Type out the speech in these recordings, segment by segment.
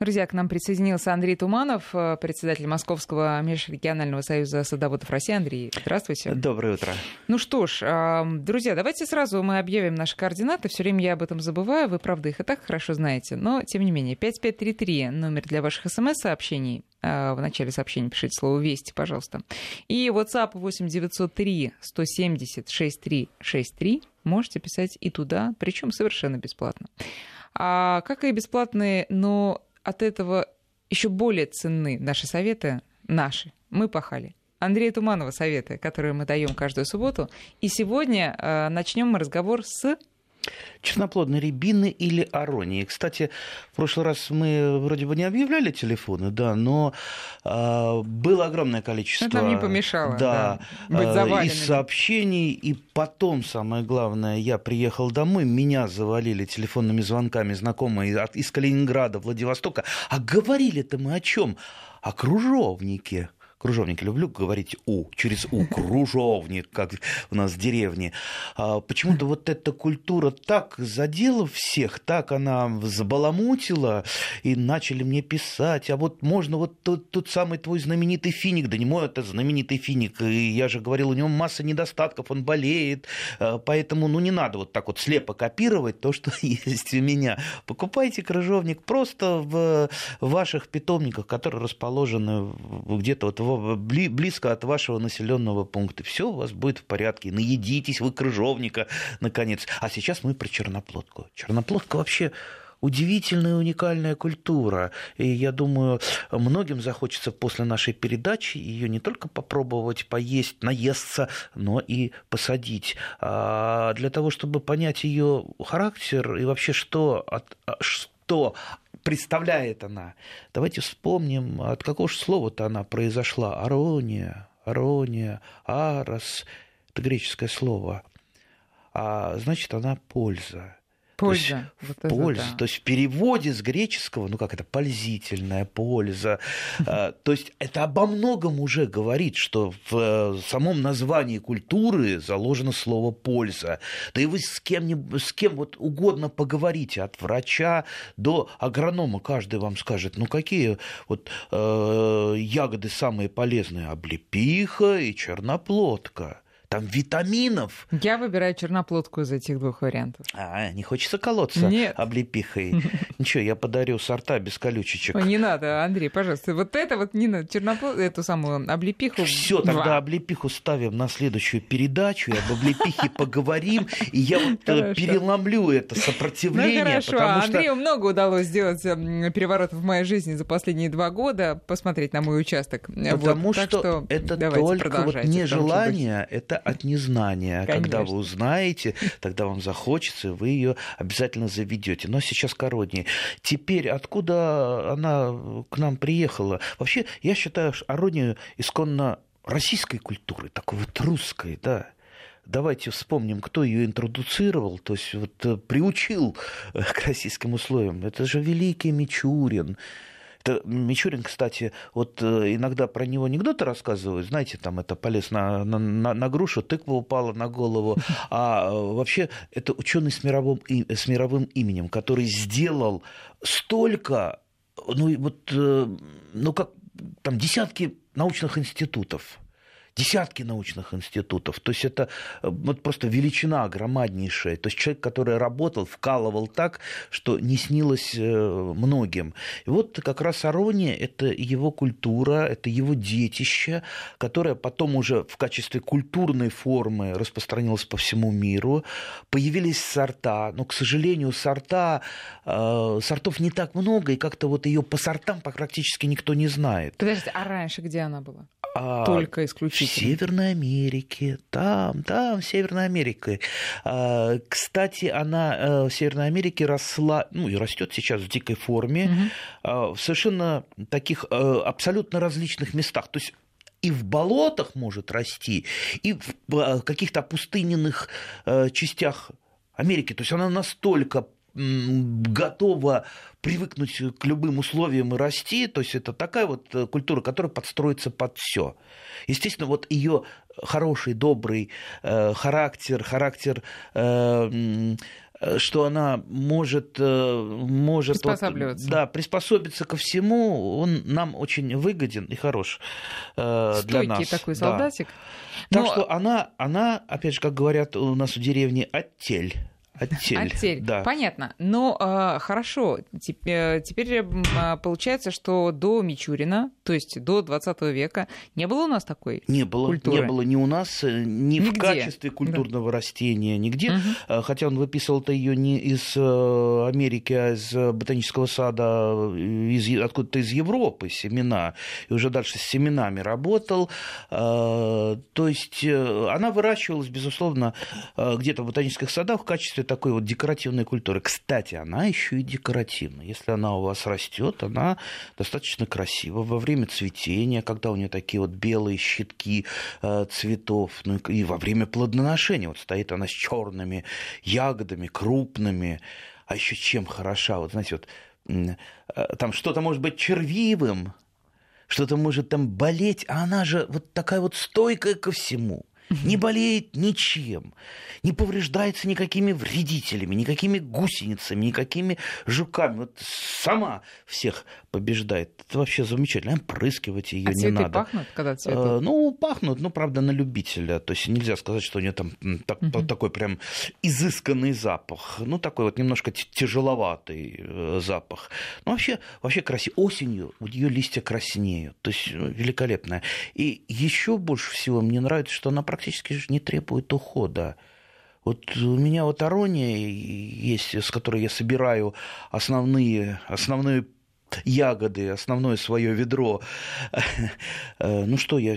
Друзья, к нам присоединился Андрей Туманов, э, председатель Московского межрегионального союза садоводов России. Андрей, здравствуйте. Доброе утро. Ну что ж, друзья, давайте сразу мы объявим наши координаты. Все время я об этом забываю, вы, правда, их и так хорошо знаете. Но, тем не менее, 5533 номер для ваших смс-сообщений. Э, в начале сообщения пишите слово «Вести», пожалуйста. И WhatsApp 8903 170 6363. Можете писать и туда, причем совершенно бесплатно. А, как и бесплатные, но от этого еще более ценны наши советы, наши. Мы пахали. Андрея Туманова советы, которые мы даем каждую субботу. И сегодня э, начнем мы разговор с Черноплодные рябины или аронии. Кстати, в прошлый раз мы вроде бы не объявляли телефоны, да, но э, было огромное количество... Это нам не помешало, да, да быть заваленными. и сообщений, и потом, самое главное, я приехал домой, меня завалили телефонными звонками знакомые из Калининграда, Владивостока. А говорили-то мы о чем? О кружовнике кружовник, люблю говорить «у», через «у», кружовник, как у нас в деревне. А почему-то вот эта культура так задела всех, так она забаламутила, и начали мне писать, а вот можно вот тот, тот самый твой знаменитый финик, да не мой это знаменитый финик, и я же говорил, у него масса недостатков, он болеет, а, поэтому, ну, не надо вот так вот слепо копировать то, что есть у меня. Покупайте крыжовник просто в ваших питомниках, которые расположены где-то вот в близко от вашего населенного пункта. Все у вас будет в порядке. Наедитесь вы крыжовника, наконец. А сейчас мы про черноплодку. Черноплодка вообще удивительная уникальная культура. И я думаю, многим захочется после нашей передачи ее не только попробовать поесть, наесться, но и посадить. А для того, чтобы понять ее характер и вообще что, от, что представляет она. Давайте вспомним, от какого же слова-то она произошла. Арония, арония, арос. Это греческое слово. А значит, она польза. Польза. То есть, вот польза. Да. То есть в переводе с греческого, ну как это, пользительная польза. А, то есть это обо многом уже говорит, что в э, самом названии культуры заложено слово польза. Да и вы с кем, с кем вот угодно поговорите, от врача до агронома, каждый вам скажет, ну какие вот э, ягоды самые полезные, облепиха и черноплодка там витаминов. Я выбираю черноплодку из этих двух вариантов. А, не хочется колоться Нет. облепихой. Ничего, я подарю сорта без колючечек. не надо, Андрей, пожалуйста. Вот это вот не надо, черноплод, эту самую облепиху. Все, тогда облепиху ставим на следующую передачу, и об облепихе поговорим, и я вот э, переломлю это сопротивление. Ну хорошо, Андрею много удалось сделать эм, переворот в моей жизни за последние два года, посмотреть на мой участок. Потому что это только вот нежелание, это от незнания. Конечно. Когда вы узнаете, тогда вам захочется, вы ее обязательно заведете. Но сейчас короннее. Теперь, откуда она к нам приехала? Вообще, я считаю, что Арония исконно российской культуры, такой вот русской, да. Давайте вспомним, кто ее интродуцировал, то есть вот э, приучил к российским условиям. Это же великий Мичурин, это Мичурин, кстати, вот э, иногда про него анекдоты рассказывают, знаете, там это полез на, на, на, на грушу, тыква упала на голову, а э, вообще это ученый с мировым, с мировым именем, который сделал столько, ну вот, э, ну как там десятки научных институтов десятки научных институтов. То есть это э, вот просто величина громаднейшая. То есть человек, который работал, вкалывал так, что не снилось э, многим. И вот как раз Арония – это его культура, это его детище, которое потом уже в качестве культурной формы распространилось по всему миру. Появились сорта, но, к сожалению, сорта, э, сортов не так много, и как-то вот ее по сортам практически никто не знает. Подождите, а раньше где она была? А, Только исключительно. Северной Америке, там, там, в Северной Америке. А, кстати, она э, в Северной Америке росла, ну и растет сейчас в дикой форме, угу. в совершенно таких э, абсолютно различных местах. То есть и в болотах может расти, и в э, каких-то пустыненных частях Америки. То есть она настолько готова привыкнуть к любым условиям и расти. То есть это такая вот э, культура, которая подстроится под все. Естественно, вот ее хороший, добрый э, характер, характер э, что она может, может приспосабливаться. Вот, да, приспособиться ко всему, он нам очень выгоден и хорош Стойкий для нас. такой солдатик. Да. Так Но... что она, она, опять же, как говорят у нас в деревне, оттель. Оттель. Оттель. Да. Понятно. Но э, хорошо, теперь, теперь э, получается, что до Мичурина, то есть до 20 века, не было у нас такой Не было, культуры. не было ни у нас, э, ни нигде. в качестве культурного да. растения, нигде. Угу. Хотя он выписывал-то ее не из э, Америки, а из ботанического сада, из, откуда-то из Европы семена, и уже дальше с семенами работал. То есть она выращивалась, безусловно, где-то в ботанических садах в качестве такой вот декоративной культуры. Кстати, она еще и декоративная. Если она у вас растет, она достаточно красива во время цветения, когда у нее такие вот белые щитки э, цветов, ну и во время плодоношения. Вот стоит она с черными ягодами, крупными. А еще чем хороша? Вот знаете, вот э, там что-то может быть червивым, что-то может там болеть, а она же вот такая вот стойкая ко всему не болеет ничем, не повреждается никакими вредителями, никакими гусеницами, никакими жуками. Вот сама всех побеждает. Это вообще замечательно. Прыскивать ее а не надо. пахнут, когда цветут? А, ну, пахнут, ну, правда, на любителя. То есть нельзя сказать, что у нее там так, угу. такой прям изысканный запах. Ну, такой вот немножко тяжеловатый э, запах. Ну, вообще, вообще красиво. Осенью у нее листья краснеют. То есть ну, великолепная. И еще больше всего мне нравится, что она практически не требует ухода. Вот у меня вот арония есть, с которой я собираю основные, основные ягоды, основное свое ведро. Э, ну что, я,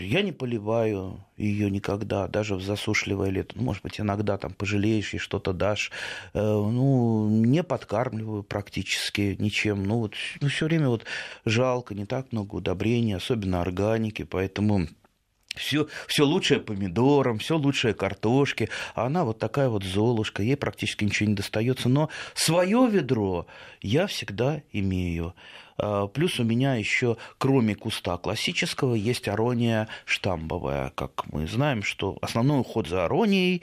я не поливаю ее никогда, даже в засушливое лето. Ну, может быть, иногда там пожалеешь и что-то дашь. Э, ну, не подкармливаю практически ничем. Ну, вот ну, все время вот жалко, не так много удобрений, особенно органики, поэтому все, все лучшее помидорам, все лучшее картошке, а она вот такая вот золушка, ей практически ничего не достается. Но свое ведро я всегда имею. А, плюс у меня еще, кроме куста классического, есть арония штамбовая. Как мы знаем, что основной уход за аронией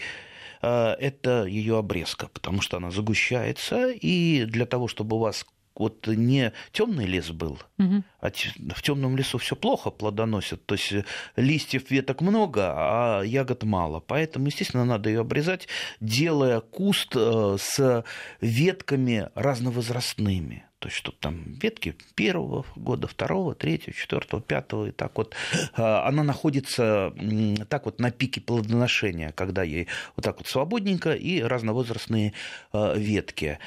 а, это ее обрезка, потому что она загущается, и для того, чтобы у вас вот не темный лес был, угу. а в темном лесу все плохо плодоносит, то есть листьев веток много, а ягод мало, поэтому, естественно, надо ее обрезать, делая куст э, с ветками разновозрастными. То есть, чтобы там ветки первого года, второго, третьего, четвертого, пятого, и так вот. Э, она находится так вот на пике плодоношения, когда ей вот так вот свободненько и разновозрастные э, ветки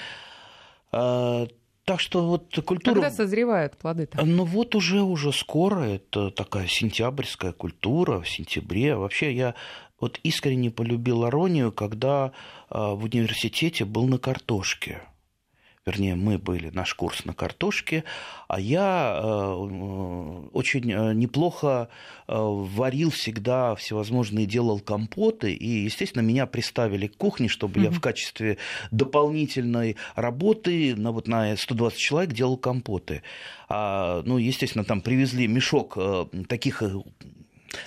так что вот культура... Когда созревают плоды-то? Ну вот уже, уже скоро, это такая сентябрьская культура, в сентябре. Вообще я вот искренне полюбил Аронию, когда а, в университете был на картошке вернее, мы были, наш курс на картошке, а я э, очень э, неплохо э, варил всегда всевозможные, делал компоты, и, естественно, меня приставили к кухне, чтобы mm-hmm. я в качестве дополнительной работы на, вот, на 120 человек делал компоты. А, ну, естественно, там привезли мешок таких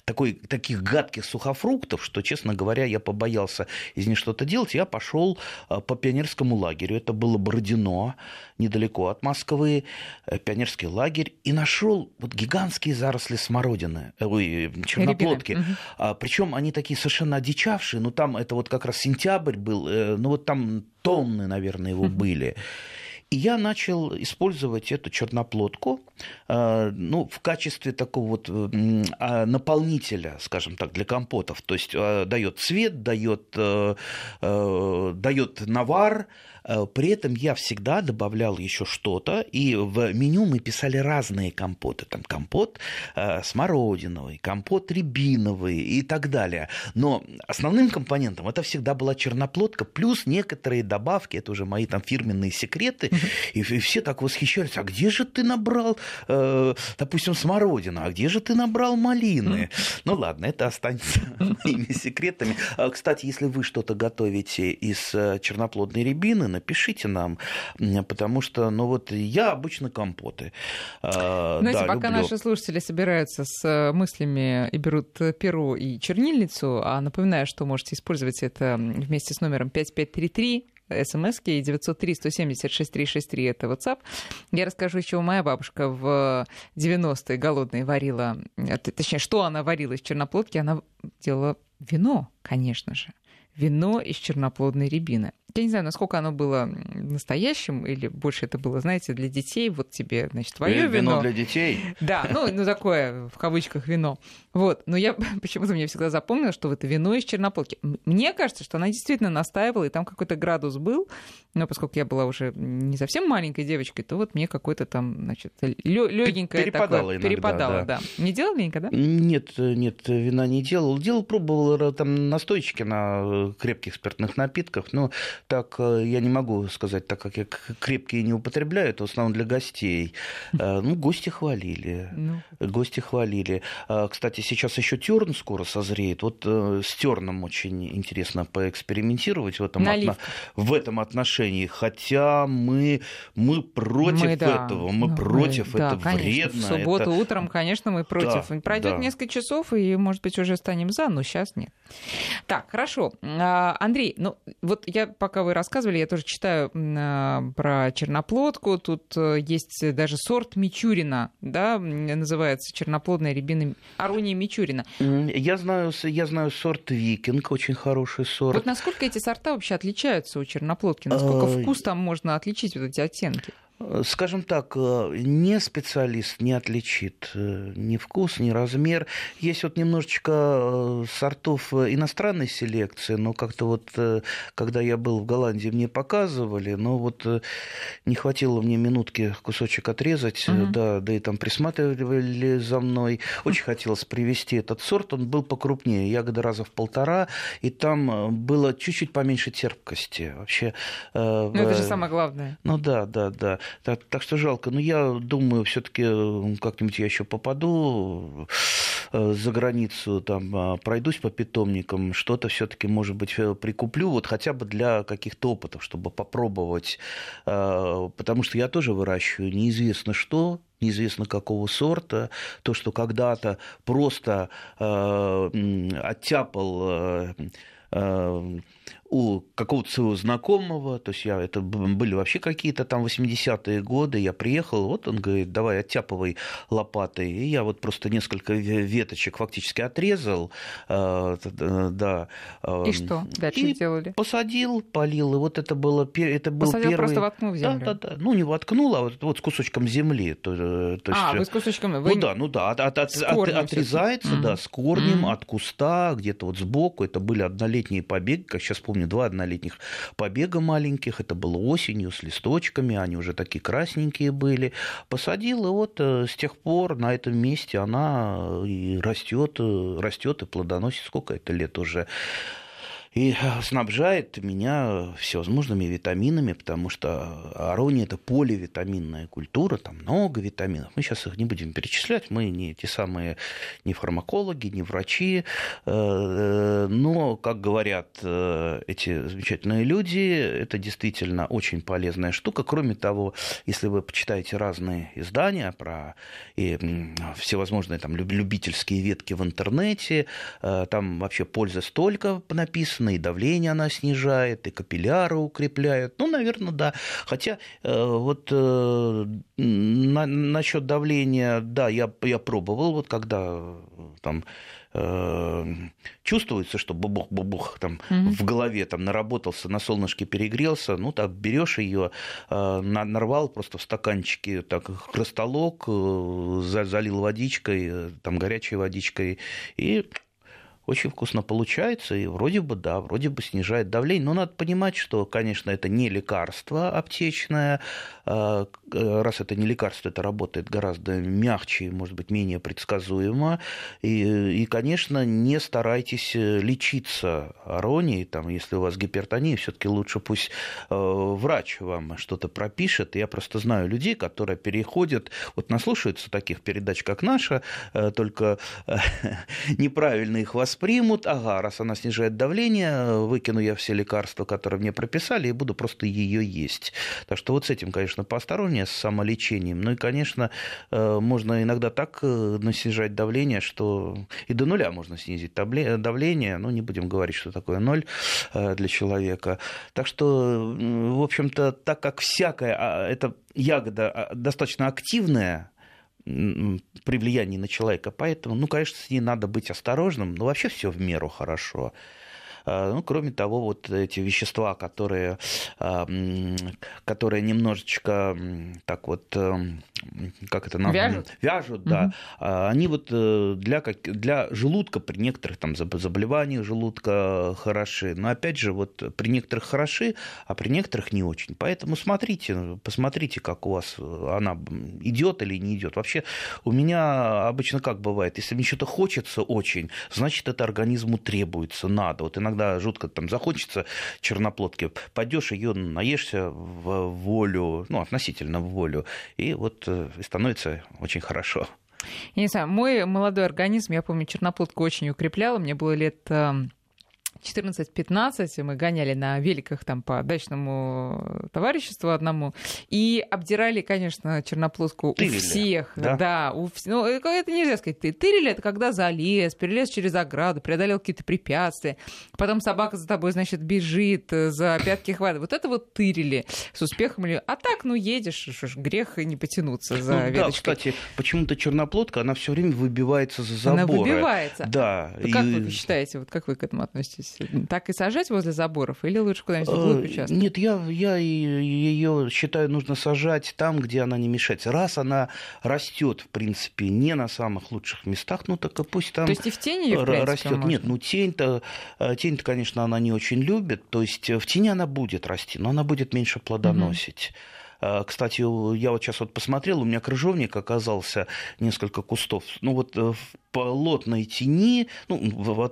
такой, таких гадких сухофруктов, что, честно говоря, я побоялся из них что-то делать. Я пошел э, по пионерскому лагерю. Это было Бородино, недалеко от Москвы, э, пионерский лагерь, и нашел вот гигантские заросли смородины, э, ой, черноплодки. Угу. А, Причем они такие совершенно одичавшие, но там это вот как раз сентябрь был, ну вот там тонны, наверное, его были. И я начал использовать эту черноплодку э, ну, в качестве такого вот а, наполнителя, скажем так, для компотов. То есть э, дает цвет, дает, э, дает навар, при этом я всегда добавлял еще что-то, и в меню мы писали разные компоты. Там компот э, смородиновый, компот рябиновый и так далее. Но основным компонентом это всегда была черноплодка, плюс некоторые добавки, это уже мои там фирменные секреты, и, и все так восхищались, а где же ты набрал, э, допустим, смородину, а где же ты набрал малины? Ну ладно, это останется моими секретами. А, кстати, если вы что-то готовите из э, черноплодной рябины, напишите нам, потому что, ну вот, я обычно компоты. А, Знаете, да, пока люблю. наши слушатели собираются с э, мыслями и берут перо и чернильницу, а напоминаю, что можете использовать это вместе с номером 5533, смски, и 903-170-6363 это WhatsApp. Я расскажу, еще моя бабушка в 90-е голодные варила, точнее, что она варила из черноплодки, она делала вино, конечно же вино из черноплодной рябины. Я не знаю, насколько оно было настоящим, или больше это было, знаете, для детей. Вот тебе, значит, твое вино. Вино для детей? Да, ну, ну такое, в кавычках, вино. Вот. Но я почему-то мне всегда запомнила, что это вино из черноплодки. Мне кажется, что она действительно настаивала, и там какой-то градус был. Но поскольку я была уже не совсем маленькой девочкой, то вот мне какой-то там, значит, легенькое перепадало такое. Иногда, перепадало, да. да. Не делали никогда? Нет, нет, вина не делал. Делал, пробовал там настойчики на крепких спиртных напитках, но так э, я не могу сказать, так как я крепкие не употребляю, это в основном для гостей. Э, ну, гости хвалили. Ну. Гости хвалили. А, кстати, сейчас еще терн скоро созреет. Вот э, с терном очень интересно поэкспериментировать в этом, отно... в этом отношении. Хотя мы, мы против мы, да. этого. Мы ну, против. Мы, это да, вредно. В субботу это... утром, конечно, мы против. Да, Пройдет да. несколько часов, и, может быть, уже станем за, но сейчас нет. Так, хорошо. А, Андрей, ну вот я пока вы рассказывали, я тоже читаю а, про черноплодку. Тут э, есть даже сорт Мичурина, да, называется черноплодная рябина Аруния Мичурина. Я знаю, я знаю сорт Викинг, очень хороший сорт. Вот насколько эти сорта вообще отличаются у черноплодки? Насколько а, вкус там можно отличить, вот эти оттенки? Скажем так, э, не специалист не отличит э, ни вкус, ни размер. Есть вот немножечко э, сортов иностранной селекции, но как-то вот, когда я был в Голландии, мне показывали, но вот не хватило мне минутки кусочек отрезать, угу. да, да и там присматривали за мной. Очень хотелось привести этот сорт, он был покрупнее, ягоды раза в полтора, и там было чуть-чуть поменьше терпкости. Вообще, ну, это же самое главное. Ну да, да, да. Так, так что жалко. Но я думаю, все-таки как-нибудь я еще попаду э, за границу, там а, пройдусь по питомникам, что-то все-таки, может быть, э, прикуплю, вот хотя бы для каких-то опытов, чтобы попробовать. Э, потому что я тоже выращиваю неизвестно что, неизвестно какого сорта, то, что когда-то просто оттяпал у какого-то своего знакомого, то есть я, это были вообще какие-то там 80-е годы, я приехал, вот он говорит, давай оттяпывай лопатой, и я вот просто несколько веточек фактически отрезал, э, да. Э, и что дальше и делали? посадил, полил, и вот это было, это был посадил, первый... просто воткнул в землю? Да, да, да, ну не воткнул, а вот, вот с кусочком земли. То, э, то есть... А, вы с кусочком... Вы... Ну да, ну да, от, от, от, отрезается, угу. да, с корнем, угу. от куста, где-то вот сбоку, это были однолетние побеги, как сейчас помню, помню, два однолетних побега маленьких, это было осенью с листочками, они уже такие красненькие были. Посадил, и вот э, с тех пор на этом месте она и растет, э, растет и плодоносит. Сколько это лет уже? И снабжает меня всевозможными витаминами, потому что арония – это поливитаминная культура, там много витаминов. Мы сейчас их не будем перечислять, мы не те самые не фармакологи, не врачи, э, но, как говорят э, эти замечательные люди, это действительно очень полезная штука. Кроме того, если вы почитаете разные издания про и всевозможные там любительские ветки в интернете, э, там вообще польза столько написано, и давление она снижает, и капилляры укрепляет. Ну, наверное, да. Хотя э, вот э, на, насчет давления, да, я, я пробовал, вот когда там э, чувствуется, что бубух-бубух там угу. в голове там наработался, на солнышке перегрелся, ну так берешь ее, нарвал просто в стаканчике так хрусталок, э, залил водичкой, там горячей водичкой и очень вкусно получается, и вроде бы, да, вроде бы снижает давление. Но надо понимать, что, конечно, это не лекарство аптечное. А, раз это не лекарство, это работает гораздо мягче, может быть, менее предсказуемо. И, и конечно, не старайтесь лечиться аронией. Там, если у вас гипертония, все таки лучше пусть э, врач вам что-то пропишет. Я просто знаю людей, которые переходят, вот наслушаются таких передач, как наша, э, только э, неправильно их воспринимают воспримут, ага, раз она снижает давление, выкину я все лекарства, которые мне прописали, и буду просто ее есть. Так что вот с этим, конечно, поосторожнее, с самолечением. Ну и, конечно, э, можно иногда так э, снижать давление, что и до нуля можно снизить давление, ну не будем говорить, что такое ноль э, для человека. Так что, в общем-то, так как всякая, а, эта ягода а, достаточно активная, при влиянии на человека. Поэтому, ну, конечно, с ней надо быть осторожным, но вообще все в меру хорошо. А, ну, кроме того, вот эти вещества, которые, а, которые немножечко так вот, эм, как это названо? Вяжут? Вяжут, да. Угу. Они вот э, для, для желудка при некоторых там заболеваниях желудка хороши. Но опять же, вот при некоторых хороши, а при некоторых не очень. Поэтому смотрите, посмотрите, как у вас она идет или не идет. Вообще у меня обычно как бывает, если мне что-то хочется очень, значит это организму требуется, надо. Вот иногда иногда жутко там захочется черноплодки, пойдешь ее наешься в волю, ну, относительно в волю, и вот э, становится очень хорошо. Я не знаю, мой молодой организм, я помню, черноплодку очень укрепляла, мне было лет эм, 14-15 мы гоняли на великах там по дачному товариществу одному и обдирали, конечно, черноплодку тырили, у всех. Да, да у, ну, это нельзя сказать. Ты тырили, это когда залез, перелез через ограду, преодолел какие-то препятствия. Потом собака за тобой, значит, бежит, э, за пятки хватает. Вот это вот тырили с успехом. А так, ну, едешь, ж, грех не потянуться за ну, веточкой. Да, кстати, почему-то черноплодка, она все время выбивается за заборы. Она выбивается. Да. Как и... вы считаете, вот как вы к этому относитесь? Так и сажать возле заборов или лучше куда-нибудь вглубь э, участка? Нет, я, я ее считаю, нужно сажать там, где она не мешается. Раз она растет, в принципе, не на самых лучших местах, ну так и пусть там То есть и в тени ее, растет. Нет, ну тень-то, э, тень-то, конечно, она не очень любит. То есть в тени она будет расти, но она будет меньше плодоносить. Угу. А, кстати, я вот сейчас вот посмотрел, у меня крыжовник оказался несколько кустов. Ну вот э, в плотной тени, ну,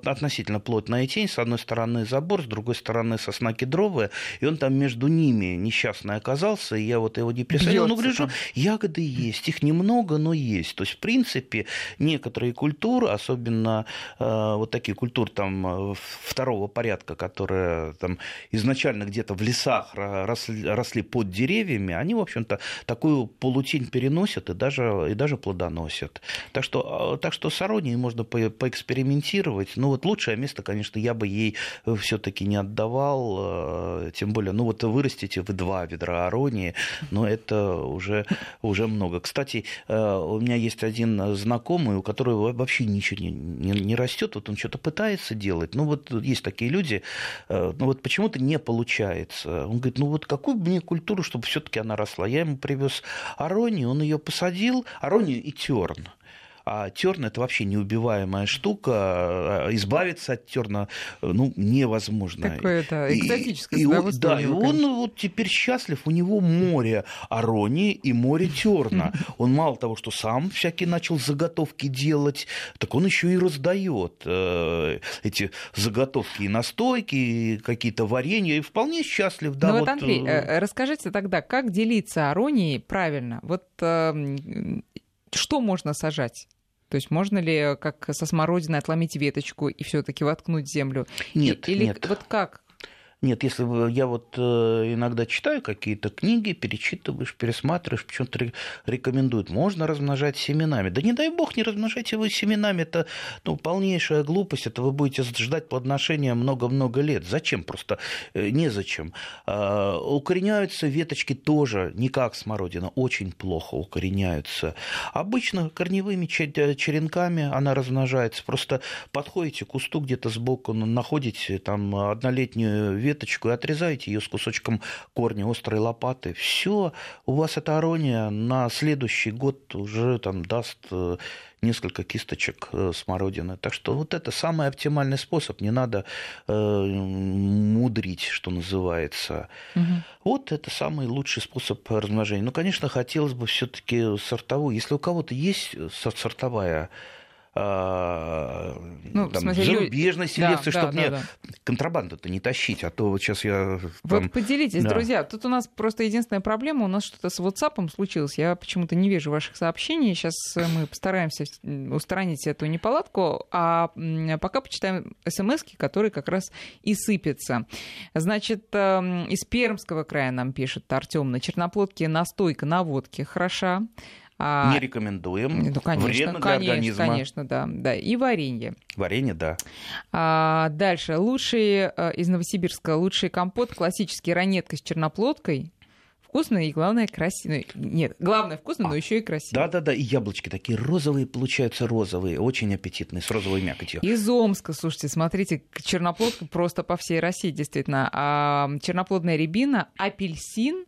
относительно плотная тень, с одной стороны забор, с другой стороны сосна кедровая, и он там между ними несчастный оказался, и я вот его не присадил. Ну, гляжу, ягоды есть, их немного, но есть. То есть, в принципе, некоторые культуры, особенно э, вот такие культуры там э, второго порядка, которые там изначально где-то в лесах росли, росли под деревьями, они, в общем-то, такую полутень переносят и даже, и даже плодоносят. Так что, а, так что с аронией можно по поэкспериментировать. Ну, вот лучшее место, конечно, я бы ей все таки не отдавал, а, тем более, ну, вот вырастите вы два ведра аронии, но это уже, уже много. Кстати, а, у меня есть один знакомый, у которого вообще ничего не, не, не растет, вот он что-то пытается делать, ну, вот есть такие люди, ну, вот почему-то не получается. Он говорит, ну, вот какую мне культуру, чтобы все таки она росла. Я ему привез аронию, он ее посадил, аронию и терн. А терн это вообще неубиваемая штука. А, избавиться от терна ну, невозможно. Такое, да, экзотическое и, и он, Да, и он вот теперь счастлив. У него море аронии и море терна. Он мало того, что сам всякие начал заготовки делать, так он еще и раздает э, эти заготовки и настойки, и какие-то варенья, и вполне счастлив. Да, ну вот, вот, Андрей, э, расскажите тогда, как делиться аронией правильно? Вот э, что можно сажать? То есть можно ли, как со смородиной, отломить веточку и все-таки воткнуть землю? Нет, Или нет. вот как? Нет, если я вот э, иногда читаю какие-то книги, перечитываешь, пересматриваешь, почему-то рекомендуют, можно размножать семенами. Да не дай бог, не размножайте вы семенами, это ну, полнейшая глупость, это вы будете ждать плодоношения много-много лет. Зачем? Просто э, незачем. А, укореняются веточки тоже, не как смородина, очень плохо укореняются. Обычно корневыми черенками она размножается. Просто подходите к кусту где-то сбоку, находите там однолетнюю веточку, и отрезаете ее с кусочком корня острой лопаты. Все, у вас эта арония на следующий год уже там даст э, несколько кисточек э, смородины. Так что вот это самый оптимальный способ. Не надо э, мудрить, что называется. Угу. Вот это самый лучший способ размножения. Ну, конечно, хотелось бы все-таки сортовую. Если у кого-то есть сортовая ну, там, смысле, зарубежной селекции, да, чтобы да, мне да, да. контрабанду-то не тащить, а то вот сейчас я... Там... Вот поделитесь, да. друзья, тут у нас просто единственная проблема, у нас что-то с WhatsApp случилось, я почему-то не вижу ваших сообщений, сейчас мы постараемся устранить эту неполадку, а пока почитаем смс которые как раз и сыпятся. Значит, эм, из Пермского края нам пишет Артем, на черноплодке настойка на водке хороша, не рекомендуем. Ну, конечно, Вредно для конечно, организма. Конечно, да, да. И варенье. Варенье, да. А, дальше. Лучший э, из Новосибирска, лучший компот, классический ранетка с черноплодкой. Вкусный и, главное, красивый. Нет, главное вкусно, а, но еще и красивый. Да-да-да, и яблочки такие розовые получаются, розовые, очень аппетитные, с розовой мякотью. Из Омска, слушайте, смотрите, черноплодка просто по всей России, действительно. А, черноплодная рябина, апельсин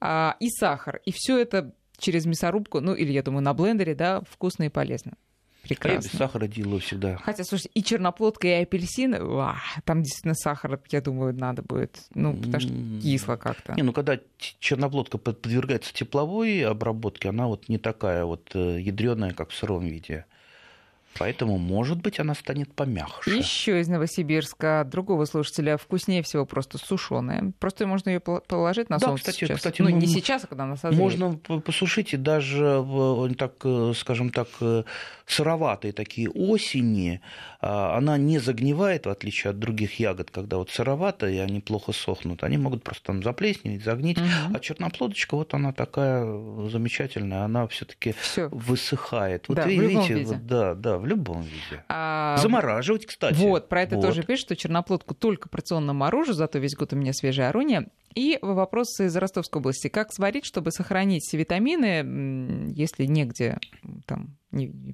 а, и сахар. И все это через мясорубку, ну или, я думаю, на блендере, да, вкусно и полезно. Прекрасно. А я без сахара делаю всегда. Хотя, слушайте, и черноплодка, и апельсин, ва, там действительно сахар, я думаю, надо будет. Ну, потому что кисло как-то. Не, ну когда черноплодка подвергается тепловой обработке, она вот не такая вот э, ядреная, как в сыром виде. Поэтому, может быть, она станет помягче. Еще из Новосибирска другого слушателя вкуснее всего просто сушеная. Просто можно ее положить на да, солнце кстати, сейчас. Кстати, ну, не сейчас, а когда она созреет. Можно посушить и даже, так, э, скажем так, э, сыроватые такие осени, а, она не загнивает, в отличие от других ягод, когда вот сыроватые, они плохо сохнут. Они могут просто там заплесневеть, загнить. Угу. А черноплодочка, вот она такая замечательная, она все-таки высыхает. Вот да, вы видите. Вот, да, да, в любом виде. А... Замораживать, кстати. Вот, про это вот. тоже пишут, что черноплодку только порционно морожу, зато весь год у меня свежая арония. И вопрос из Ростовской области. Как сварить, чтобы сохранить витамины, если негде там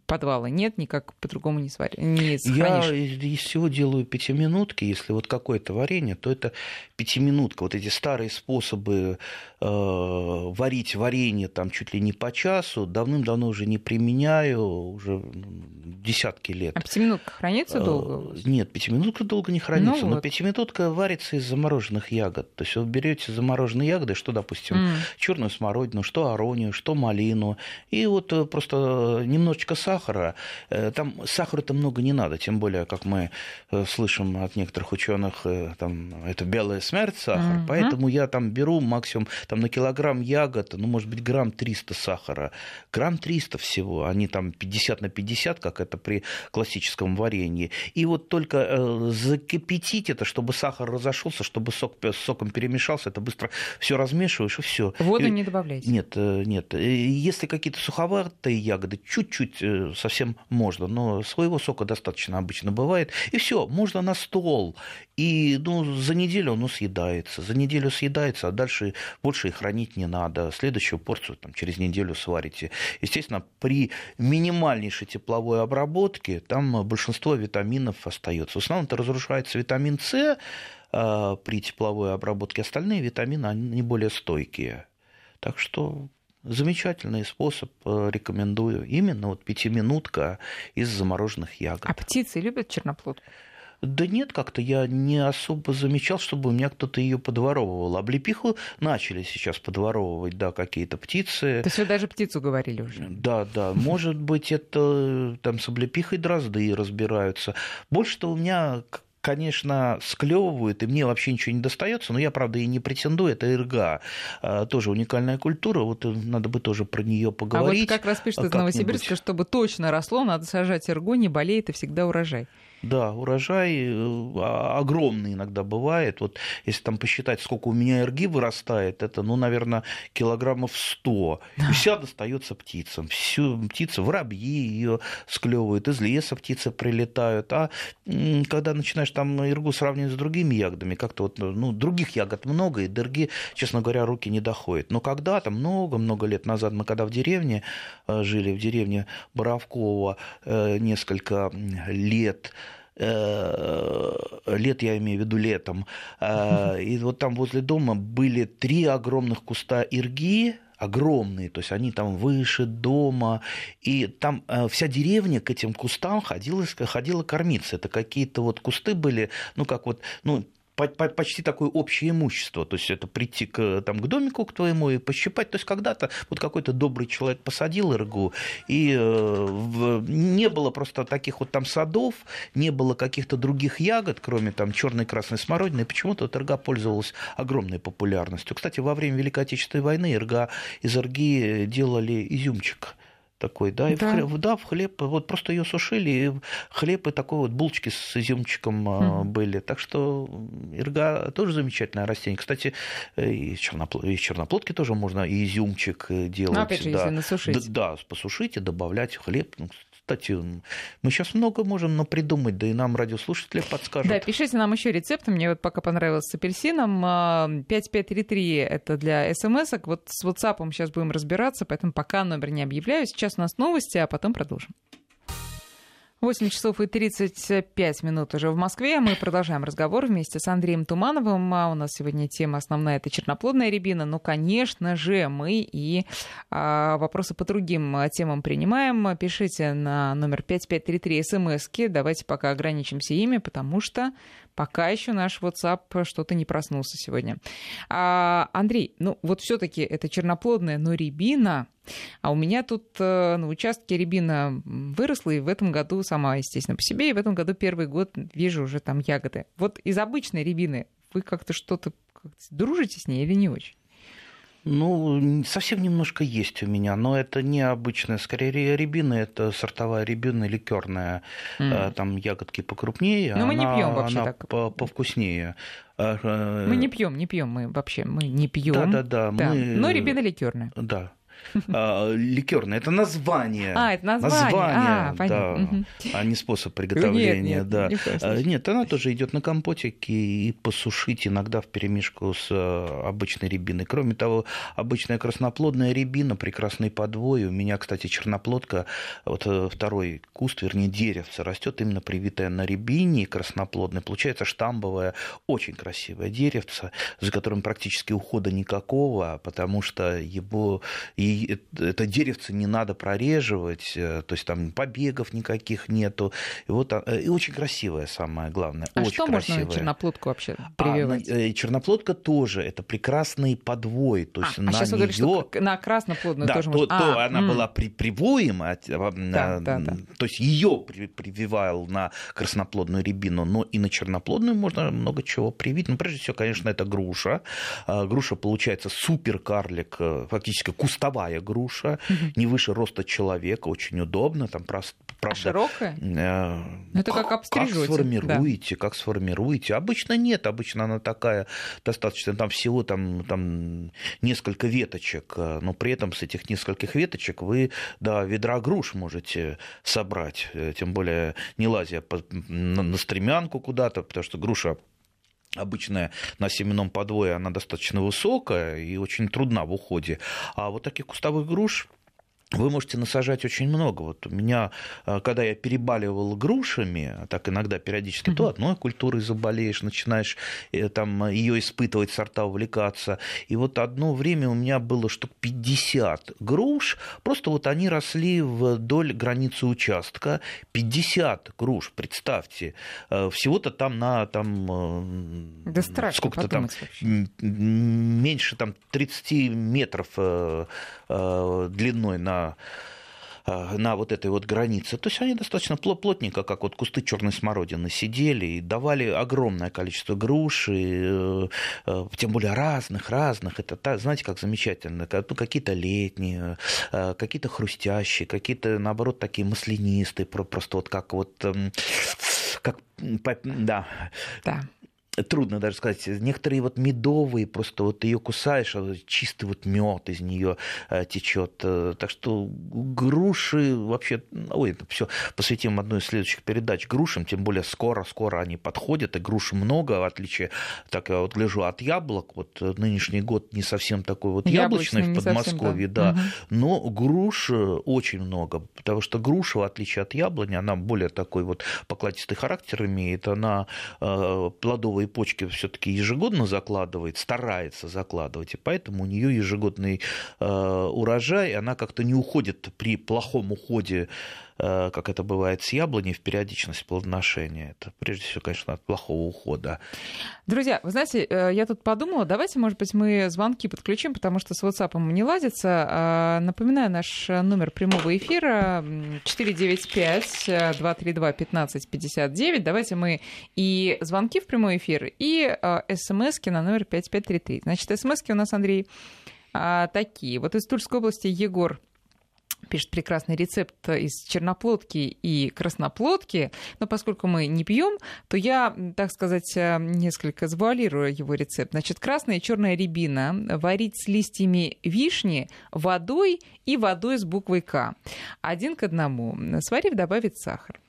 подвала нет, никак по-другому не, сваришь, не сохранишь. Я из всего делаю пятиминутки. Если вот какое-то варенье, то это пятиминутка. Вот эти старые способы э, варить варенье там чуть ли не по часу давным-давно уже не применяю, уже десятки лет. А пятиминутка хранится э, долго? Нет, пятиминутка долго не хранится, ну, но вот. пятиминутка варится из замороженных ягод. То есть вы берете замороженные ягоды, что, допустим, mm. черную смородину, что аронию, что малину, и вот э, просто немного немножечко сахара. Э, там сахара-то много не надо, тем более, как мы э, слышим от некоторых ученых, э, там, это белая смерть сахар. Uh-huh. Поэтому я там беру максимум там, на килограмм ягод, ну, может быть, грамм 300 сахара. Грамм 300 всего, они там 50 на 50, как это при классическом варенье. И вот только закипятить это, чтобы сахар разошелся, чтобы сок с соком перемешался, это быстро все размешиваешь и все. Воду и... не добавляйте? Нет, нет. Если какие-то суховатые ягоды, чуть чуть-чуть э, совсем можно, но своего сока достаточно обычно бывает. И все, можно на стол. И ну, за неделю оно съедается. За неделю съедается, а дальше больше и хранить не надо. Следующую порцию там, через неделю сварите. Естественно, при минимальнейшей тепловой обработке там большинство витаминов остается. В основном это разрушается витамин С э, при тепловой обработке. Остальные витамины, они более стойкие. Так что Замечательный способ, э, рекомендую. Именно вот пятиминутка из замороженных ягод. А птицы любят черноплодку? Да нет, как-то я не особо замечал, чтобы у меня кто-то ее подворовывал. Облепиху начали сейчас подворовывать, да, какие-то птицы. То есть вы даже птицу говорили уже? Да, да. Может быть, это там с облепихой дрозды разбираются. Больше-то у меня конечно, склевывают, и мне вообще ничего не достается, но я, правда, и не претендую, это ирга, а, тоже уникальная культура, вот надо бы тоже про нее поговорить. А вот как раз пишет из Новосибирска, чтобы точно росло, надо сажать иргу, не болеет, и всегда урожай. Да, урожай э, огромный иногда бывает. Вот если там посчитать, сколько у меня эрги вырастает, это, ну, наверное, килограммов 100. И вся достается птицам. Всю птицы, воробьи ее склевывают, из леса птицы прилетают. А когда начинаешь там эргу сравнивать с другими ягодами, как-то вот, ну, других ягод много, и до эрги, честно говоря, руки не доходят. Но когда-то, много-много лет назад, мы когда в деревне э, жили, в деревне Боровкова э, несколько лет, лет, я имею в виду летом, э, и вот там возле дома были три огромных куста ирги, огромные, то есть они там выше дома, и там э, вся деревня к этим кустам ходила, ходила кормиться. Это какие-то вот кусты были, ну как вот, ну почти такое общее имущество. То есть это прийти к, там, к домику к твоему и пощипать. То есть когда-то вот какой-то добрый человек посадил иргу, и э, не было просто таких вот там садов, не было каких-то других ягод, кроме там черной и красной смородины, и почему-то вот ирга пользовалась огромной популярностью. Кстати, во время Великой Отечественной войны ирга из ирги делали изюмчик такой, да, и да. В хлеб, да, в хлеб, вот просто ее сушили, и хлеб и такой вот булочки с изюмчиком mm. были. Так что ирга тоже замечательное растение. Кстати, и, черноплод, и черноплодки тоже можно и изюмчик делать. Ну, опять же, да. если насушить. Да, да, посушить и добавлять хлеб. Кстати, мы сейчас много можем придумать, да и нам радиослушатели подскажут. Да, пишите нам еще рецепты. Мне вот пока понравилось с апельсином. 5533 а, это для смс -ок. Вот с WhatsApp сейчас будем разбираться, поэтому пока номер не объявляю. Сейчас у нас новости, а потом продолжим. 8 часов и 35 минут уже в Москве. Мы продолжаем разговор вместе с Андреем Тумановым. А у нас сегодня тема основная – это черноплодная рябина. Ну, конечно же, мы и а, вопросы по другим темам принимаем. Пишите на номер 5533 смс -ки. Давайте пока ограничимся ими, потому что пока еще наш WhatsApp что-то не проснулся сегодня. А, Андрей, ну вот все-таки это черноплодная, но рябина – а у меня тут э, на участке рябина выросла, и в этом году сама, естественно, по себе, и в этом году первый год вижу уже там ягоды. Вот из обычной рябины вы как-то что-то как дружите с ней или не очень? Ну, совсем немножко есть у меня, но это не обычная, скорее рябина, это сортовая рябина ликерная, mm. там ягодки покрупнее, но мы она, не пьем вообще она так. повкуснее. Мы не пьем, не пьем мы вообще, мы не пьем. Да, да, да. Мы... Но рябина ликерная. Да. А, ликерное. Это название. А, это название. название а, да, угу. а не способ приготовления. Нет, нет, да. Не нет, она тоже идет на компотике и посушить иногда в перемешку с э, обычной рябиной. Кроме того, обычная красноплодная рябина, прекрасный подвой. У меня, кстати, черноплодка, вот э, второй куст, вернее, деревце растет именно привитое на рябине красноплодной. Получается штамбовое, очень красивое деревце, за которым практически ухода никакого, потому что его и это деревце не надо прореживать, э, то есть там побегов никаких нету. И, вот, э, и очень красивая, самое главное. А очень что красивая. можно черноплодку вообще прививать? А, черноплодка тоже, это прекрасный подвой. То есть а, на а сейчас неё... вы говорите, что на красноплодную да, тоже то, можно... то а, она м- была при, привоема, да, да, да. то есть ее при, прививал на красноплодную рябину, но и на черноплодную можно много чего привить. Ну, прежде всего, конечно, это груша. А, груша получается супер карлик, фактически кустовая большая груша, угу. не выше роста человека, очень удобно, там просто правда. А широкая? Э, это как обстрижете. Как сформируете, да. как сформируете. Обычно нет, обычно она такая достаточно, там всего там, там несколько веточек, э, но при этом с этих нескольких веточек вы до ведра груш можете собрать, э, тем более не лазя на стремянку куда-то, потому что груша обычная на семенном подвое, она достаточно высокая и очень трудна в уходе. А вот таких кустовых груш вы можете насажать очень много. Вот у меня, э, когда я перебаливал грушами, так иногда периодически, mm-hmm. то одной культурой заболеешь, начинаешь э, там ее испытывать, сорта увлекаться. И вот одно время у меня было штук 50 груш, просто вот они росли вдоль границы участка. 50 груш, представьте. Э, всего-то там на там, да сколько-то там, вообще. меньше там 30 метров длиной на Э, на вот этой вот границе. То есть они достаточно плотненько, как вот кусты черной смородины, сидели и давали огромное количество груш, и, э, э, тем более разных, разных. Это, знаете, как замечательно. Ну, какие-то летние, какие-то хрустящие, какие-то, наоборот, такие маслянистые, просто вот как вот эм, как, да. Да трудно даже сказать, некоторые вот медовые, просто вот ее кусаешь, а чистый вот мед из нее э, течет. Э, так что груши вообще, ой, это все посвятим одной из следующих передач грушам, тем более скоро-скоро они подходят, и груш много, в отличие, так я вот гляжу, от яблок, вот нынешний год не совсем такой вот яблочный, яблочный в Подмосковье, совсем, да, да. Угу. но груш э, очень много, потому что груша, в отличие от яблони, она более такой вот покладистый характер имеет, она плодовая плодовые почки все-таки ежегодно закладывает, старается закладывать, и поэтому у нее ежегодный э, урожай, она как-то не уходит при плохом уходе как это бывает с яблоней, в периодичность плодоношения. Это, прежде всего, конечно, от плохого ухода. Друзья, вы знаете, я тут подумала, давайте, может быть, мы звонки подключим, потому что с WhatsApp не ладится. А, напоминаю, наш номер прямого эфира 495-232-1559. Давайте мы и звонки в прямой эфир, и смски на номер 5533. Значит, смски у нас, Андрей, а, такие. Вот из Тульской области Егор пишет прекрасный рецепт из черноплодки и красноплодки, но поскольку мы не пьем, то я, так сказать, э, несколько завуалирую его рецепт. Значит, красная и черная рябина варить с листьями вишни, водой и водой с буквой К. Один к одному. Сварив, добавить сахар.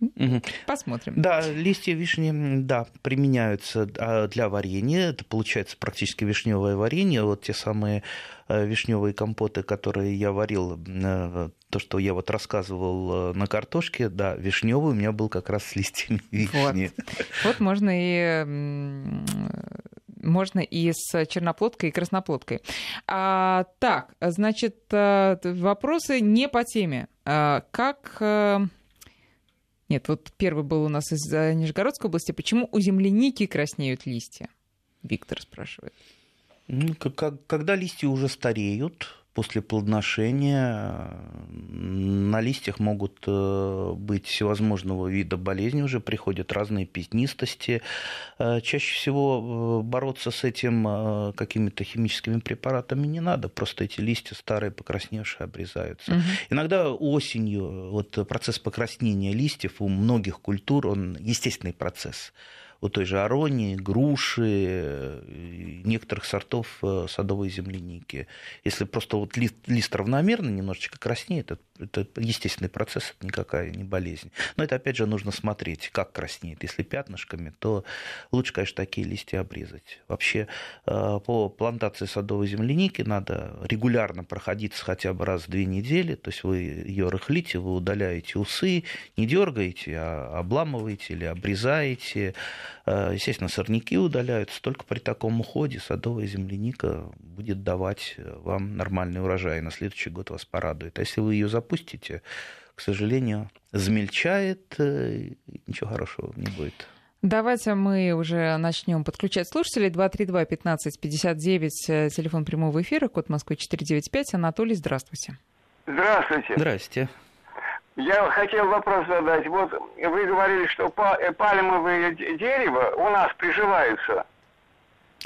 Угу. Посмотрим. Да, листья вишни, да, применяются а, для варенья. Это получается практически вишневое варенье. Вот те самые э, вишневые компоты, которые я варил, э, то, что я вот рассказывал э, на картошке, да, вишневый у меня был как раз с листьями вишни. Вот, вот можно и можно и с черноплодкой, и красноплодкой. А, так, значит, вопросы не по теме. А, как нет, вот первый был у нас из Нижегородской области. Почему у земляники краснеют листья? Виктор спрашивает. Ну, когда листья уже стареют, после плодоношения на листьях могут э, быть всевозможного вида болезни, уже приходят разные пятнистости. Э, чаще всего э, бороться с этим какими-то химическими препаратами не надо, просто эти листья старые, покрасневшие, обрезаются. Угу. Иногда осенью вот процесс покраснения листьев у многих культур, он естественный процесс у той же аронии, груши, некоторых сортов э, садовой земляники. Если просто вот лист, лист равномерно немножечко краснеет, это, это естественный процесс, это никакая не болезнь. Но это опять же нужно смотреть, как краснеет. Если пятнышками, то лучше, конечно, такие листья обрезать. Вообще э, по плантации садовой земляники надо регулярно проходиться хотя бы раз в две недели. То есть вы ее рыхлите, вы удаляете усы, не дергаете, а обламываете или обрезаете. Э, естественно, сорняки удаляются. Только при таком уходе садовая земляника будет давать э, вам нормальный урожай. На следующий год вас порадует. А если вы ее запустите, к сожалению, замельчает, э, ничего хорошего не будет. Давайте мы уже начнем подключать слушателей. 232-1559, телефон прямого эфира, код Москвы 495. Анатолий, здравствуйте. Здравствуйте. Здравствуйте. Я хотел вопрос задать. Вот вы говорили, что э, пальмовые дерево у нас приживаются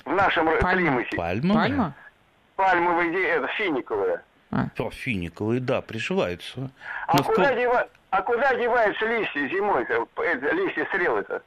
в нашем Пальма. климате. Пальма? Пальма? Пальмовые дерево, это финиковые. А. Финиковые, да, приживаются. А, Но куда, в... дева... а куда деваются листья зимой, -то, листья стрелы-то?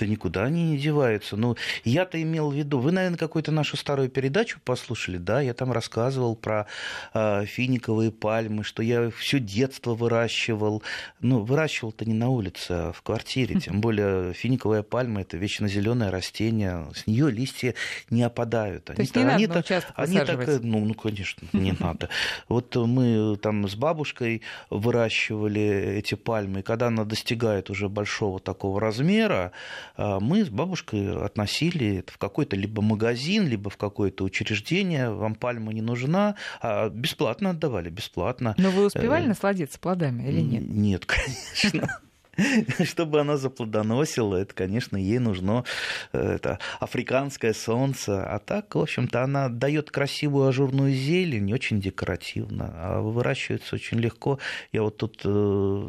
Да никуда они не деваются. Ну, я-то имел в виду, вы, наверное, какую-то нашу старую передачу послушали, да? Я там рассказывал про э, финиковые пальмы, что я все детство выращивал. Ну, выращивал-то не на улице, а в квартире. Тем более финиковая пальма – это вечно зеленое растение. С нее листья не опадают. Они, То есть не они надо так, они так, ну, ну, конечно, не надо. Вот мы там с бабушкой выращивали эти пальмы, и когда она достигает уже большого такого размера, мы с бабушкой относили это в какой-то либо магазин, либо в какое-то учреждение, вам пальма не нужна, а бесплатно отдавали, бесплатно. Но вы успевали э, насладиться плодами или нет? Нет, конечно. чтобы она заплодоносила, это, конечно, ей нужно э, это, африканское солнце. А так, в общем-то, она дает красивую ажурную зелень, очень декоративно, а выращивается очень легко. Я вот тут э,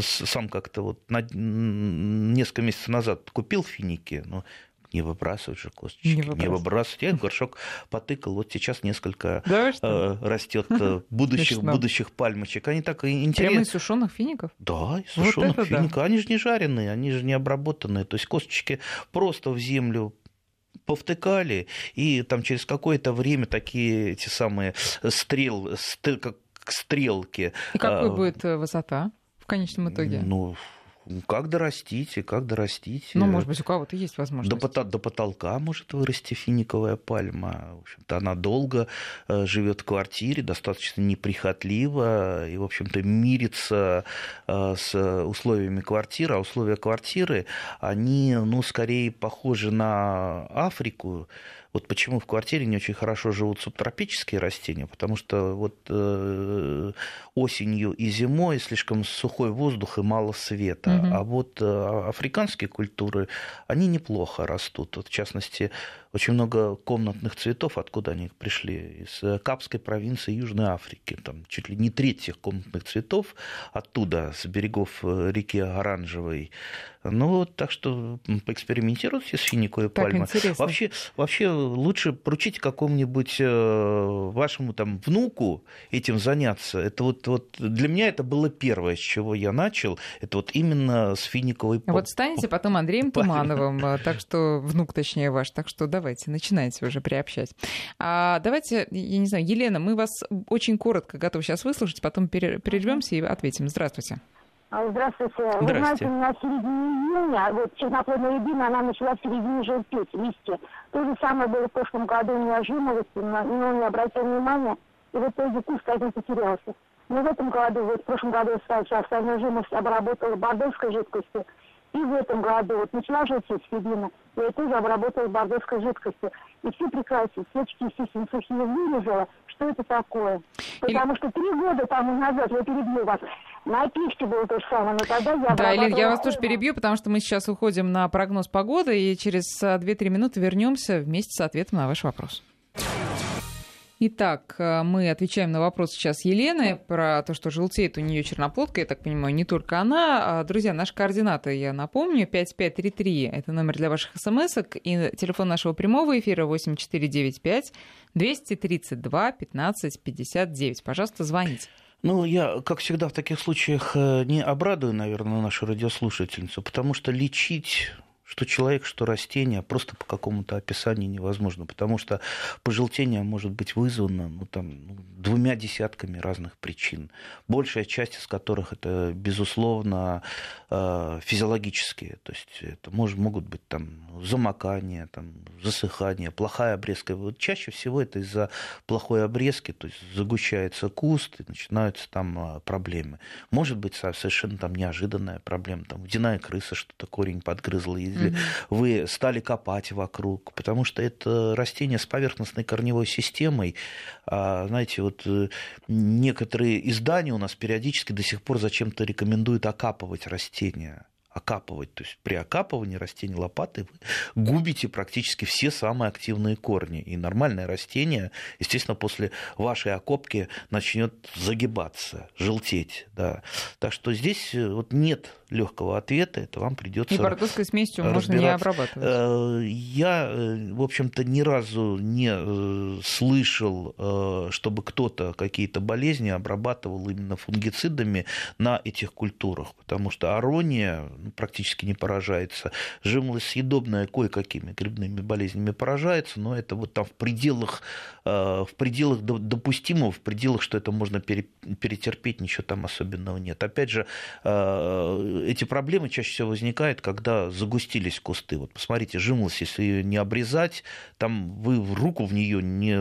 сам как-то вот на, несколько месяцев назад купил финики, но не выбрасывать же косточки. Не выбрасывать. Не выбрасывать. Я горшок потыкал. Вот сейчас несколько да, э, растет э, будущих, будущих пальмочек. Они так интересны. Прямо из сушеных фиников? Да, из сушеных вот фиников. Да. Они же не жареные, они же не обработанные. То есть косточки просто в землю повтыкали, и там через какое-то время такие эти самые стрел, стрел как стрелки. И какой а, будет э, высота в конечном итоге? Ну, как дорастить и как дорастить. Ну, может быть, у кого-то есть возможность. До, до потолка может вырасти финиковая пальма. В общем-то, она долго э, живет в квартире, достаточно неприхотлива и, в общем-то, мирится э, с условиями квартиры. А условия квартиры, они, ну, скорее похожи на Африку, Вот почему в квартире не очень хорошо живут субтропические растения, потому что вот э, осенью и зимой слишком сухой воздух и мало света. Угу. А вот э, африканские культуры, они неплохо растут. Вот, в частности, очень много комнатных цветов, откуда они пришли, из э, Капской провинции Южной Африки. Там чуть ли не треть всех комнатных цветов оттуда, с берегов э, реки Оранжевой. Ну, так что поэкспериментируйте с финиковой пальмой. Вообще, вообще лучше поручить какому-нибудь э, вашему там внуку этим заняться. Это вот, вот для меня это было первое, с чего я начал. Это вот именно с финиковой пальмой. Вот станете потом Андреем Тумановым, так что внук, точнее, ваш. Так что давай давайте, начинайте уже приобщать. А, давайте, я не знаю, Елена, мы вас очень коротко готовы сейчас выслушать, потом прервемся и ответим. Здравствуйте. А, здравствуйте. Вы знаете, у меня в середине июня, вот черноплодная рябина, она начала в середине желтеть, листья. То же самое было в прошлом году у меня жимолость, но не обратил внимания, и в итоге куст один потерялся. Но в этом году, вот в прошлом году я остальную жимолость обработала бордовской жидкостью, и в этом году вот начала желтеть седина, я тоже обработала бордовской жидкостью. И все прекрасно, свечки, естественно, сухие вырезала. Что это такое? Потому Или... что три года тому назад, я перебью вас, на пищу было то же самое, но тогда я Да, Елена, я вас тоже перебью, потому что мы сейчас уходим на прогноз погоды, и через 2-3 минуты вернемся вместе с ответом на ваш вопрос. Итак, э, мы отвечаем на вопрос сейчас Елены про то, что желтеет у нее черноплодка. Я так понимаю, не только она. А, друзья, наши координаты, я напомню, 5533 – это номер для ваших смс и телефон нашего прямого эфира 8495 232 15 59. Пожалуйста, звоните. Ну, я, как всегда, в таких случаях э, не обрадую, наверное, нашу радиослушательницу, потому что лечить что человек, что растение, просто по какому-то описанию невозможно, потому что пожелтение может быть вызвано ну, там, ну, двумя десятками разных причин, большая часть из которых это, безусловно, э, физиологические, то есть это может, могут быть там, замокание, там, засыхание, плохая обрезка. Вот чаще всего это из-за плохой обрезки, то есть загущается куст и начинаются там э, проблемы. Может быть совершенно там неожиданная проблема, там водяная крыса что-то корень подгрызла и если угу. вы стали копать вокруг, потому что это растение с поверхностной корневой системой. А, знаете, вот э, некоторые издания у нас периодически до сих пор зачем-то рекомендуют окапывать растения окапывать. То есть при окапывании растений лопатой вы губите практически все самые активные корни. И нормальное растение, естественно, после вашей окопки начнет загибаться, желтеть. Да. Так что здесь э, вот нет легкого ответа, это вам придется. И бордовской смесью можно не обрабатывать. Э, я, э, в общем-то, ни разу не э, слышал, чтобы кто-то какие-то болезни обрабатывал именно фунгицидами на этих культурах, потому что арония ну, практически не поражается. Жимолость съедобная кое-какими грибными болезнями поражается, но это вот там в пределах, в пределах допустимого, в пределах, что это можно перетерпеть, ничего там особенного нет. Опять же, эти проблемы чаще всего возникают, когда загустились кусты. Вот посмотрите, жимолость, если ее не обрезать, там вы руку в нее не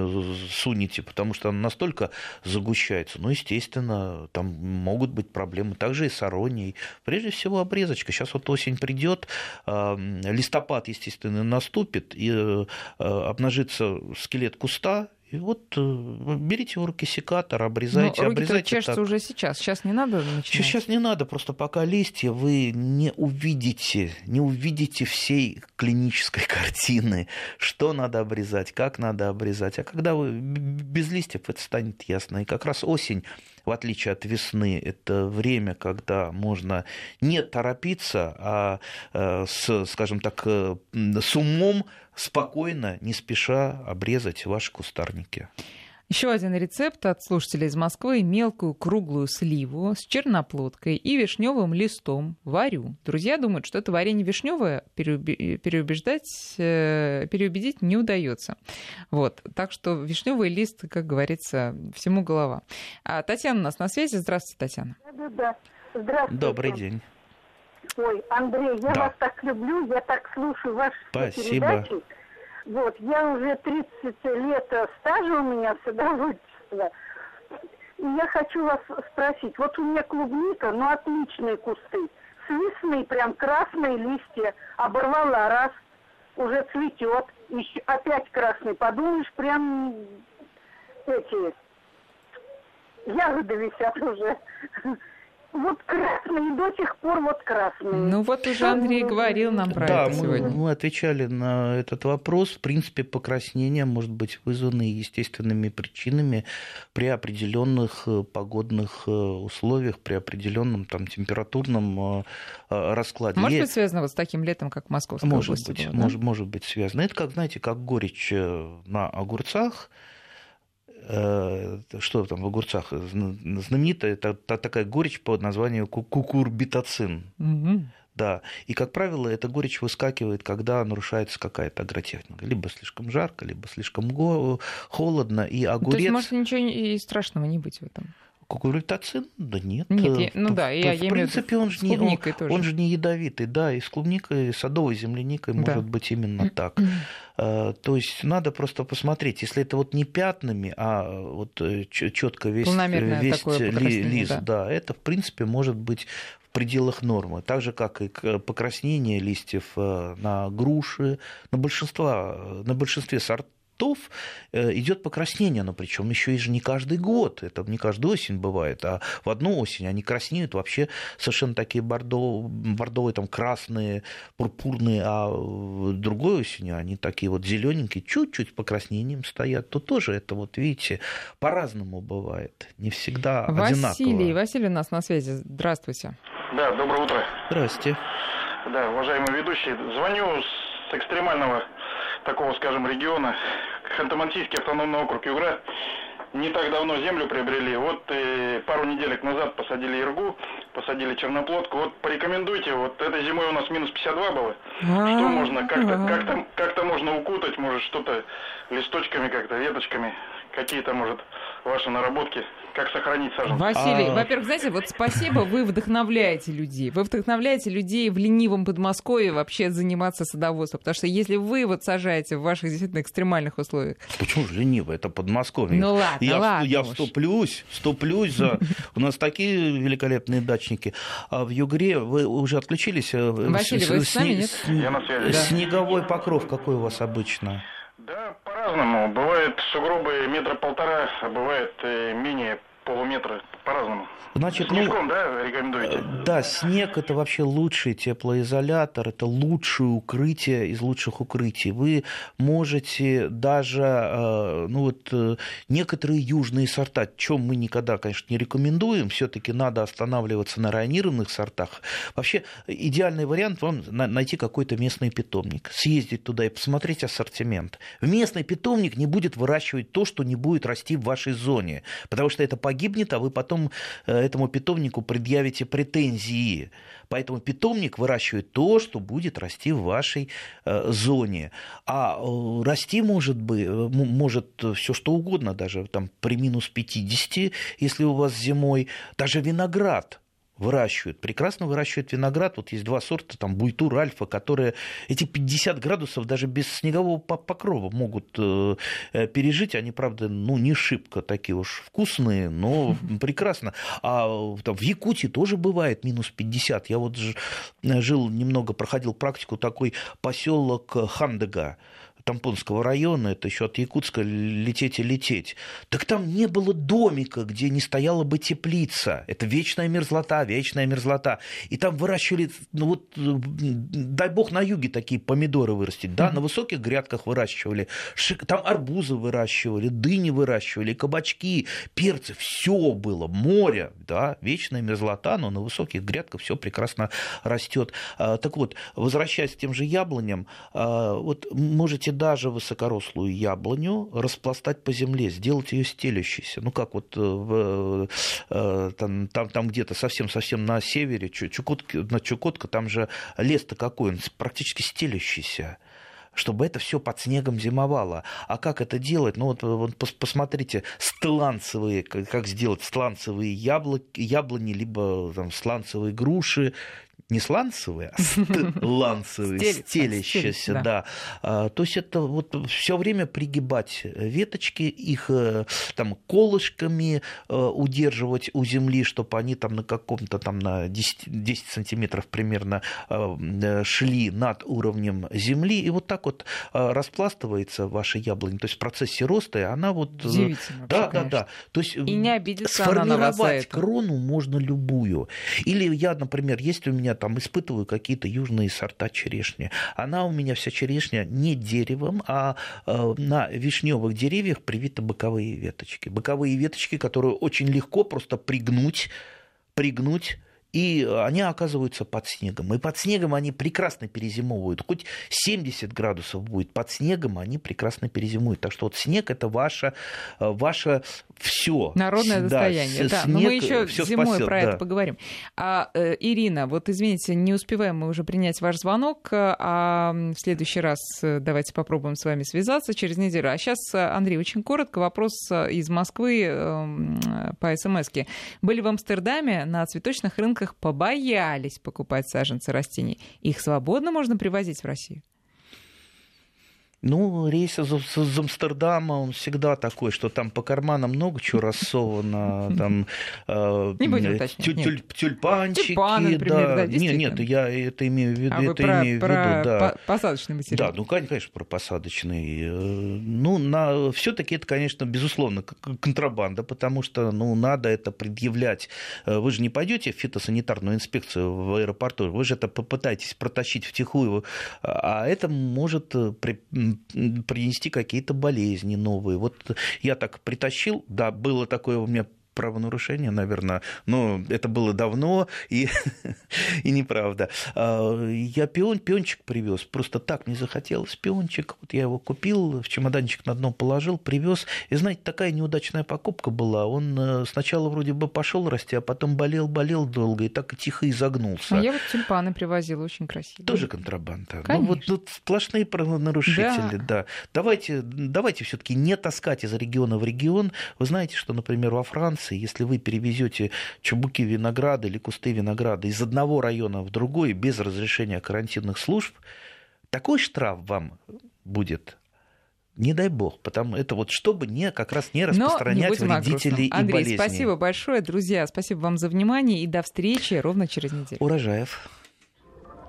сунете, потому что она настолько загущается. Ну, естественно, там могут быть проблемы. Также и с аронией. Прежде всего, обрезочка. Сейчас вот осень придет, листопад, естественно, наступит, и э, обнажится скелет куста, и вот э, берите в руки секатор, обрезайте, Но руки обрезайте. чешется так. уже сейчас. Сейчас не надо начинать. Сейчас не надо, просто пока листья вы не увидите, не увидите всей клинической картины, что надо обрезать, как надо обрезать. А когда вы без листьев, это станет ясно. И как раз осень в отличие от весны, это время, когда можно не торопиться, а э, с, скажем так, э, с умом спокойно, не спеша обрезать ваши кустарники. Еще один рецепт от слушателей из Москвы. Мелкую круглую сливу с черноплодкой и вишневым листом варю. Друзья думают, что это варенье вишневое. Переубеждать, э, переубедить не удается. Вот. Так что вишневый лист, как говорится, всему голова. А Татьяна у нас на связи. Здравствуйте, Татьяна. Да-да-да. Здравствуйте. Добрый день. Ой, Андрей, я да. вас так люблю, я так слушаю ваши Спасибо. передачи. Вот, я уже 30 лет стажа у меня садоводчества. И я хочу вас спросить, вот у меня клубника, ну отличные кусты. С прям красные листья, оборвала раз, уже цветет, еще опять красный, подумаешь, прям эти ягоды висят уже вот красные, до сих пор вот красные. Ну вот уже Андрей говорил нам про да, это сегодня. Мы, мы отвечали на этот вопрос. В принципе, покраснение может быть вызвано естественными причинами при определенных э, погодных э, условиях, при определенном там температурном э, раскладе. Может быть связано вот с таким летом, как в Московской может области быть, было, да? может, может быть связано. Это как, знаете, как горечь на огурцах, что там в огурцах знаменитая, это такая горечь под названием кукурбитацин. Угу. Да, и, как правило, эта горечь выскакивает, когда нарушается какая-то агротехника. Либо слишком жарко, либо слишком холодно, и огурец... То есть, может, ничего и страшного не быть в этом? Кукурбитацин? Да нет. Нет, я, ну да, я, в я принципе, он же, не, он, тоже. он же не ядовитый, да, и с клубникой, и садовой земляникой да. может быть именно так. Э, то есть надо просто посмотреть, если это вот не пятнами, а вот э, четко весь, весь ли, лист, да. да, это в принципе может быть в пределах нормы. Так же, как и покраснение листьев э, на груши, на, большинство, на большинстве сортов цветов э, идет покраснение, но причем еще и же не каждый год, это не каждую осень бывает, а в одну осень они краснеют вообще совершенно такие бордо, бордовые, там красные, пурпурные, а в другой осенью они такие вот зелененькие, чуть-чуть покраснением стоят. То тоже это вот, видите, по-разному бывает, не всегда Василий, одинаково. Василий, Василий у нас на связи, здравствуйте. Да, доброе утро. Здрасте. Да, уважаемый ведущий, звоню с экстремального такого, скажем, региона, Ханты-Мансийский автономный округ Югра, не так давно землю приобрели. Вот э, пару неделек назад посадили иргу, посадили черноплодку. Вот порекомендуйте, вот этой зимой у нас минус 52 было. Что можно, как-то как -то, как -то можно укутать, может что-то листочками как-то, веточками, какие-то, может, ваши наработки, как сохранить саженцы. Василий, а... во-первых, знаете, вот спасибо, вы вдохновляете людей. Вы вдохновляете людей в ленивом Подмосковье вообще заниматься садоводством. Потому что если вы вот сажаете в ваших действительно экстремальных условиях... Почему же лениво? Это Подмосковье. Ну ладно, я, ладно Я вступлюсь, вступлюсь за... У нас такие великолепные дачники. А в Югре вы уже отключились? Э, Василий, вы с нами, нет? Я на связи. Снеговой покров какой у вас обычно? Да, по-разному. Бывает сугробы метра полтора, а бывает э, менее полуметра по-разному. Значит, Снежком, ну, да, рекомендуете? Да, снег это вообще лучший теплоизолятор, это лучшее укрытие из лучших укрытий. Вы можете даже, э, ну вот, э, некоторые южные сорта, чем мы никогда, конечно, не рекомендуем, все-таки надо останавливаться на районированных сортах. Вообще, идеальный вариант вам найти какой-то местный питомник, съездить туда и посмотреть ассортимент. Местный питомник не будет выращивать то, что не будет расти в вашей зоне, потому что это погибнет, а вы потом э, этому питомнику предъявите претензии. Поэтому питомник выращивает то, что будет расти в вашей э, зоне. А э, расти может, быть, может все что угодно, даже там, при минус 50, если у вас зимой, даже виноград – выращивают, прекрасно выращивают виноград. Вот есть два сорта, там Буйтур, Альфа, которые эти 50 градусов даже без снегового покрова могут э, э, пережить. Они, правда, ну, не шибко такие уж вкусные, но прекрасно. А там, в Якутии тоже бывает минус 50. Я вот жил немного, проходил практику, такой поселок Хандега. Тампонского района, это еще от Якутска лететь и лететь. Так там не было домика, где не стояла бы теплица. Это вечная мерзлота, вечная мерзлота. И там выращивали, ну вот, дай бог на юге такие помидоры вырастить, да, mm-hmm. на высоких грядках выращивали, там арбузы выращивали, дыни выращивали, кабачки, перцы, все было, море, да, вечная мерзлота, но на высоких грядках все прекрасно растет. А, так вот, возвращаясь к тем же яблоням, а, вот можете даже высокорослую яблоню распластать по земле, сделать ее стелющейся. Ну, как вот э, в, э, там, там, там где-то совсем-совсем на севере, Чукотка, на Чукотка, там же лес-то какой, он практически стелющийся чтобы это все под снегом зимовало. А как это делать? Ну вот, вот посмотрите, сланцевые, как сделать сланцевые яблоки, яблони, либо там, сланцевые груши. Не сланцевые, а ланцевые, стелящиеся, да. да. А, то есть это вот все время пригибать веточки, их э, там колышками э, удерживать у земли, чтобы они там на каком-то там на 10, 10 сантиметров примерно э, шли над уровнем земли, и вот так вот распластывается ваша яблоня. То есть в процессе роста она вот... Да, да, да. То есть и не обидится сформировать крону можно любую. Или я, например, есть у меня там испытываю какие-то южные сорта черешни. Она у меня вся черешня не деревом, а э, на вишневых деревьях привиты боковые веточки. Боковые веточки, которые очень легко просто пригнуть, пригнуть и они оказываются под снегом. И под снегом они прекрасно перезимовывают. Хоть 70 градусов будет под снегом, они прекрасно перезимуют. Так что вот снег это ваше, э, ваше все. Народное да, достояние. Да, но мы еще зимой спасет, про да. это поговорим. А, э, Ирина, вот извините, не успеваем мы уже принять ваш звонок, а в следующий раз э, давайте попробуем с вами связаться через неделю. А сейчас, Андрей, очень коротко вопрос из Москвы э, по смс -ке. Были в Амстердаме на цветочных рынках рынках побоялись покупать саженцы растений. Их свободно можно привозить в Россию? Ну, рейс из, из Амстердама, он всегда такой, что там по карманам много чего рассовано, там э, не будем уточнять, тюль, тюль, тюльпанчики, Тюльпаны, например, да, да нет, нет, я это имею в виду, а это про, имею про в виду, да. посадочный материал. Да, ну конечно про посадочный. Э, ну, на все-таки это, конечно, безусловно контрабанда, потому что, ну, надо это предъявлять. Э, вы же не пойдете в фитосанитарную инспекцию в аэропорту, вы же это попытаетесь протащить втихую, а это может при принести какие-то болезни новые. Вот я так притащил, да, было такое у меня правонарушение, наверное, но это было давно и, и неправда. А, я пион, пиончик привез, просто так не захотелось пиончик. Вот я его купил, в чемоданчик на дно положил, привез. И знаете, такая неудачная покупка была. Он э, сначала вроде бы пошел расти, а потом болел, болел долго и так и тихо изогнулся. А я вот тюльпаны привозила, очень красиво. Тоже контрабанда. Конечно. Ну вот тут сплошные правонарушители, да. да. Давайте, давайте все-таки не таскать из региона в регион. Вы знаете, что, например, во Франции Франции, если вы перевезете чубуки винограда или кусты винограда из одного района в другой без разрешения карантинных служб, такой штраф вам будет не дай бог, потому это вот чтобы не как раз не распространять не вредителей и Андрей, болезней. спасибо большое, друзья, спасибо вам за внимание и до встречи ровно через неделю. Урожаев.